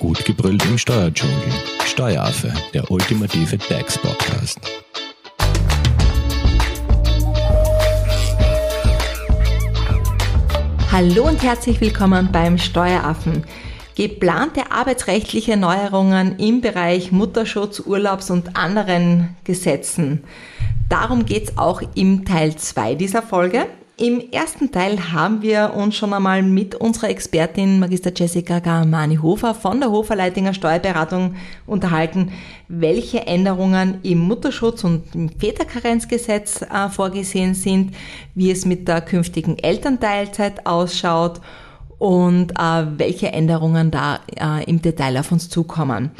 Gut gebrüllt im Steuerdschungel. Steueraffe, der ultimative DAX-Podcast. Hallo und herzlich willkommen beim Steueraffen. Geplante arbeitsrechtliche Neuerungen im Bereich Mutterschutz, Urlaubs und anderen Gesetzen. Darum geht es auch im Teil 2 dieser Folge. Im ersten Teil haben wir uns schon einmal mit unserer Expertin Magister Jessica Garmani-Hofer von der Hofer-Leitinger Steuerberatung unterhalten, welche Änderungen im Mutterschutz und im Väterkarenzgesetz äh, vorgesehen sind, wie es mit der künftigen Elternteilzeit ausschaut und äh, welche Änderungen da äh, im Detail auf uns zukommen.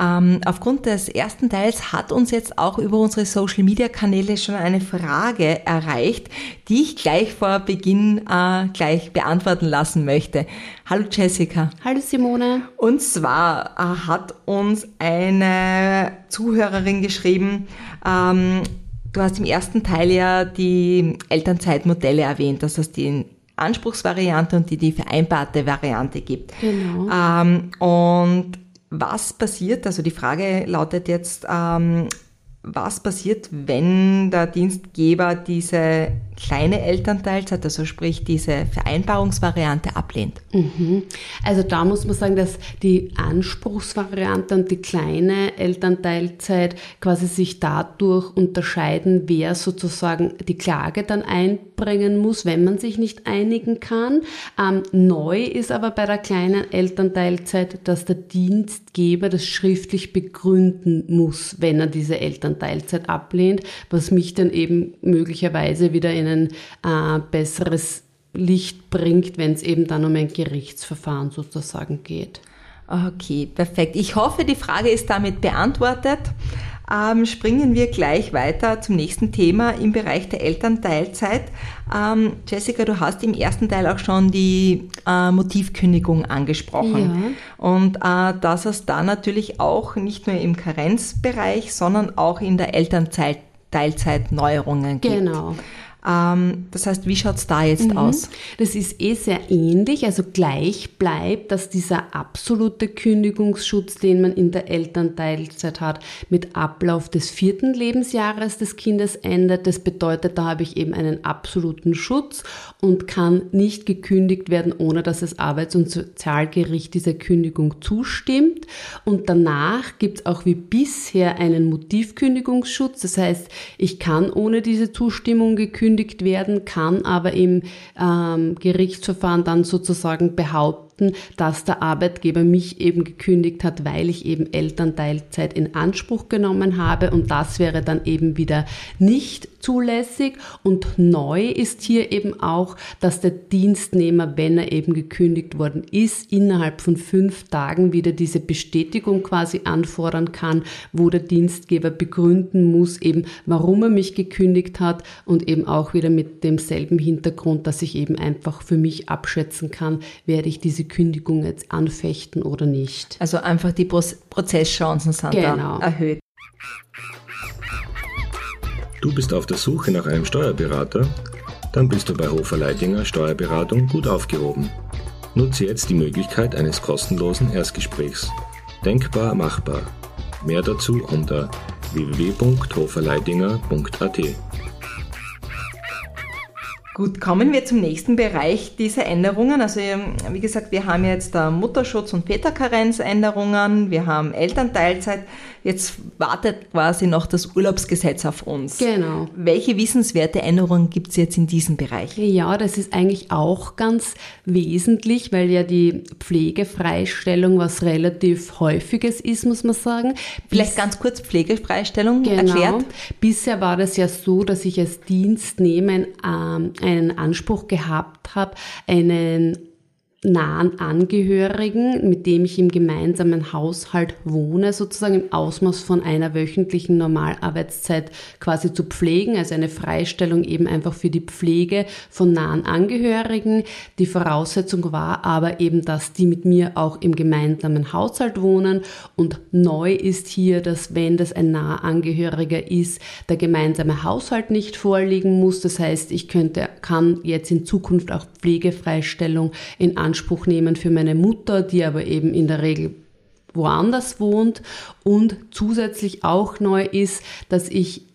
Ähm, aufgrund des ersten Teils hat uns jetzt auch über unsere Social Media Kanäle schon eine Frage erreicht, die ich gleich vor Beginn äh, gleich beantworten lassen möchte. Hallo Jessica. Hallo Simone. Und zwar äh, hat uns eine Zuhörerin geschrieben, ähm, du hast im ersten Teil ja die Elternzeitmodelle erwähnt, dass es die Anspruchsvariante und die, die vereinbarte Variante gibt. Genau. Ähm, und was passiert, also die Frage lautet jetzt, ähm, was passiert, wenn der Dienstgeber diese kleine Elternteilzeit, also sprich diese Vereinbarungsvariante ablehnt? Mhm. Also da muss man sagen, dass die Anspruchsvariante und die kleine Elternteilzeit quasi sich dadurch unterscheiden, wer sozusagen die Klage dann einbringen muss, wenn man sich nicht einigen kann. Ähm, neu ist aber bei der kleinen Elternteilzeit, dass der Dienstgeber das schriftlich begründen muss, wenn er diese Elternteilzeit ablehnt, was mich dann eben möglicherweise wieder in ein äh, besseres Licht bringt, wenn es eben dann um ein Gerichtsverfahren sozusagen geht. Okay, perfekt. Ich hoffe, die Frage ist damit beantwortet. Ähm, springen wir gleich weiter zum nächsten Thema im Bereich der Elternteilzeit. Ähm, Jessica, du hast im ersten Teil auch schon die äh, Motivkündigung angesprochen. Ja. Und äh, dass es da natürlich auch nicht nur im Karenzbereich, sondern auch in der Elternteilzeit Neuerungen gibt. Genau. Ähm, das heißt, wie schaut es da jetzt mhm. aus? Das ist eh sehr ähnlich, also gleich bleibt, dass dieser absolute Kündigungsschutz, den man in der Elternteilzeit hat, mit Ablauf des vierten Lebensjahres des Kindes endet. Das bedeutet, da habe ich eben einen absoluten Schutz und kann nicht gekündigt werden, ohne dass das Arbeits- und Sozialgericht dieser Kündigung zustimmt. Und danach gibt es auch wie bisher einen Motivkündigungsschutz. Das heißt, ich kann ohne diese Zustimmung gekündigt gekündigt werden, kann aber im ähm, Gerichtsverfahren dann sozusagen behaupten, behaupten, dass der Arbeitgeber mich eben gekündigt hat, weil ich eben Elternteilzeit in Anspruch genommen habe. Und das wäre dann eben wieder nicht zulässig. Und neu ist hier eben auch, dass der Dienstnehmer, wenn er eben gekündigt worden ist, innerhalb von fünf Tagen wieder diese Bestätigung quasi anfordern kann, wo der Dienstgeber begründen muss, eben warum er mich gekündigt hat und eben auch wieder mit demselben Hintergrund, dass ich eben einfach für mich abschätzen kann, werde ich diese Kündigung jetzt anfechten oder nicht. Also einfach die Prozesschancen sind genau. da erhöht. Du bist auf der Suche nach einem Steuerberater? Dann bist du bei Hofer Leidinger Steuerberatung gut aufgehoben. Nutze jetzt die Möglichkeit eines kostenlosen Erstgesprächs. Denkbar machbar. Mehr dazu unter www.hoferleidinger.at. Gut, kommen wir zum nächsten Bereich dieser Änderungen. Also wie gesagt, wir haben jetzt Mutterschutz und Väterkarenzänderungen, wir haben Elternteilzeit. Jetzt wartet quasi noch das Urlaubsgesetz auf uns. Genau. Welche wissenswerte Änderungen gibt es jetzt in diesem Bereich? Ja, das ist eigentlich auch ganz wesentlich, weil ja die Pflegefreistellung was relativ häufiges ist, muss man sagen. Vielleicht Bis, ganz kurz Pflegefreistellung genau. erklärt. Bisher war das ja so, dass ich als Dienstnehmer ähm, einen Anspruch gehabt habe, einen nahen Angehörigen, mit dem ich im gemeinsamen Haushalt wohne, sozusagen im Ausmaß von einer wöchentlichen Normalarbeitszeit quasi zu pflegen, also eine Freistellung eben einfach für die Pflege von nahen Angehörigen. Die Voraussetzung war aber eben, dass die mit mir auch im gemeinsamen Haushalt wohnen und neu ist hier, dass wenn das ein naher Angehöriger ist, der gemeinsame Haushalt nicht vorliegen muss. Das heißt, ich könnte, kann jetzt in Zukunft auch Pflegefreistellung in nehmen für meine Mutter, die aber eben in der Regel woanders wohnt. Und zusätzlich auch neu ist, dass ich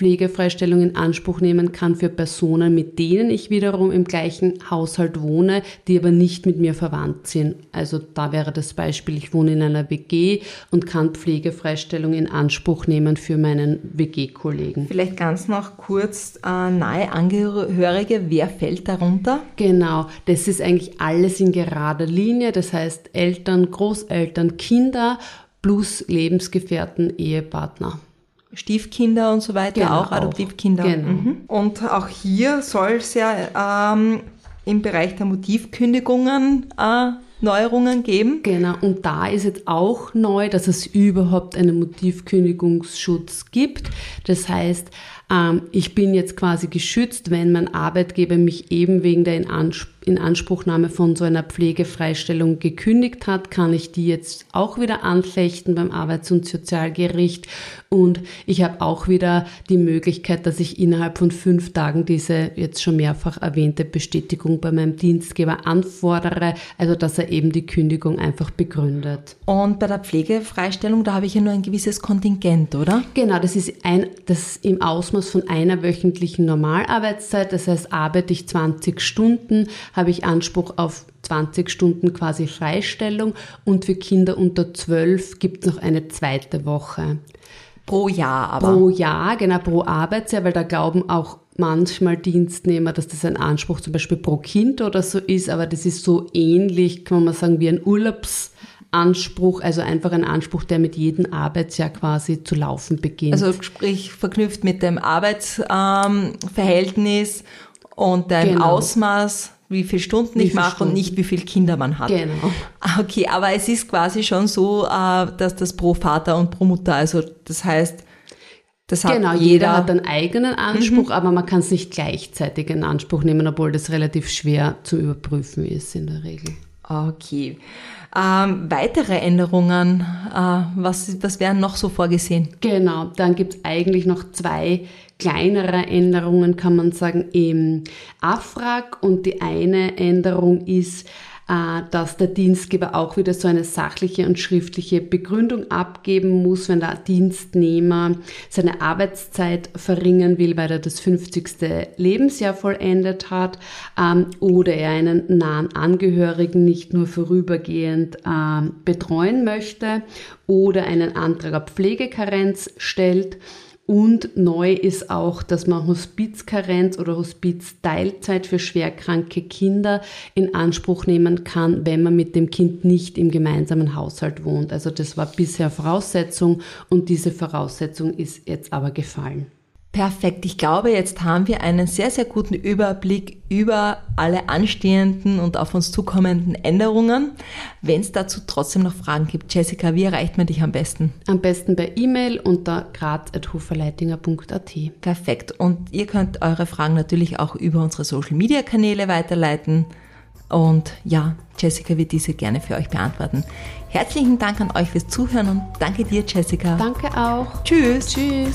Pflegefreistellung in Anspruch nehmen kann für Personen, mit denen ich wiederum im gleichen Haushalt wohne, die aber nicht mit mir verwandt sind. Also da wäre das Beispiel, ich wohne in einer WG und kann Pflegefreistellung in Anspruch nehmen für meinen WG-Kollegen. Vielleicht ganz noch kurz äh, nahe Angehörige, wer fällt darunter? Genau, das ist eigentlich alles in gerader Linie, das heißt Eltern, Großeltern, Kinder plus Lebensgefährten, Ehepartner. Stiefkinder und so weiter, Genau, auch Adoptivkinder. Genau. Mhm. Und auch hier soll es ja ähm, im Bereich der Motivkündigungen äh, Neuerungen geben. Genau, und da ist jetzt auch neu, dass es überhaupt einen Motivkündigungsschutz gibt. Das heißt, ähm, ich bin jetzt quasi geschützt, wenn mein Arbeitgeber mich eben wegen der Inanspruch Inanspruchnahme von so einer Pflegefreistellung gekündigt hat, kann ich die jetzt auch wieder anfechten beim Arbeits- und Sozialgericht. Und ich habe auch wieder die Möglichkeit, dass ich innerhalb von fünf Tagen diese jetzt schon mehrfach erwähnte Bestätigung bei meinem Dienstgeber anfordere, also dass er eben die Kündigung einfach begründet. Und bei der Pflegefreistellung, da habe ich ja nur ein gewisses Kontingent, oder? Genau, das ist ein, das ist im Ausmaß von einer wöchentlichen Normalarbeitszeit. Das heißt, arbeite ich 20 Stunden, habe ich Anspruch auf 20 Stunden quasi Freistellung und für Kinder unter 12 gibt es noch eine zweite Woche. Pro Jahr aber. Pro Jahr, genau, pro Arbeitsjahr, weil da glauben auch manchmal Dienstnehmer, dass das ein Anspruch zum Beispiel pro Kind oder so ist, aber das ist so ähnlich, kann man sagen, wie ein Urlaubsanspruch, also einfach ein Anspruch, der mit jedem Arbeitsjahr quasi zu laufen beginnt. also sprich verknüpft mit dem Arbeitsverhältnis und dem Genau. Ausmaß, wie viele Stunden Wie ich mache und Stunden. nicht wie viele Kinder man hat. Genau. Ah, Okay, aber es ist quasi schon so, äh, dass das pro Vater und pro Mutter, also das heißt, das hat Genau, jeder, jeder hat einen eigenen Anspruch, aber man kann es nicht gleichzeitig in Anspruch nehmen, obwohl das relativ schwer zu überprüfen ist in der Regel. Okay. Ähm, weitere Änderungen, äh, was, was wären noch so vorgesehen? Genau, dann gibt es eigentlich noch zwei kleinere Änderungen, kann man sagen, im AFRAG. Und die eine Änderung ist, äh, dass der Dienstgeber auch wieder so eine sachliche und schriftliche Begründung abgeben muss, wenn der Dienstnehmer seine Arbeitszeit verringern will, weil er das 50. Lebensjahr vollendet hat ähm, oder er einen nahen Angehörigen nicht nur vorübergehend ähm, betreuen möchte oder einen Antrag auf Pflegekarenz stellt. Und neu ist auch, dass man Hospizkarenz oder Hospizteilzeit für schwerkranke Kinder in Anspruch nehmen kann, wenn man mit dem Kind nicht im gemeinsamen Haushalt wohnt. Also das war bisher Voraussetzung und diese Voraussetzung ist jetzt aber gefallen. Perfekt. Ich glaube, jetzt haben wir einen sehr, sehr guten Überblick über alle anstehenden und auf uns zukommenden Änderungen. Wenn es dazu trotzdem noch Fragen gibt, Jessica, wie erreicht man dich am besten? Am besten per E-Mail unter graz.hoferleitinger.at. Perfekt. Und ihr könnt eure Fragen natürlich auch über unsere Social Media Kanäle weiterleiten. Und ja, Jessica wird diese gerne für euch beantworten. Herzlichen Dank an euch fürs Zuhören und danke dir, Jessica. Danke auch. Tschüss. Tschüss.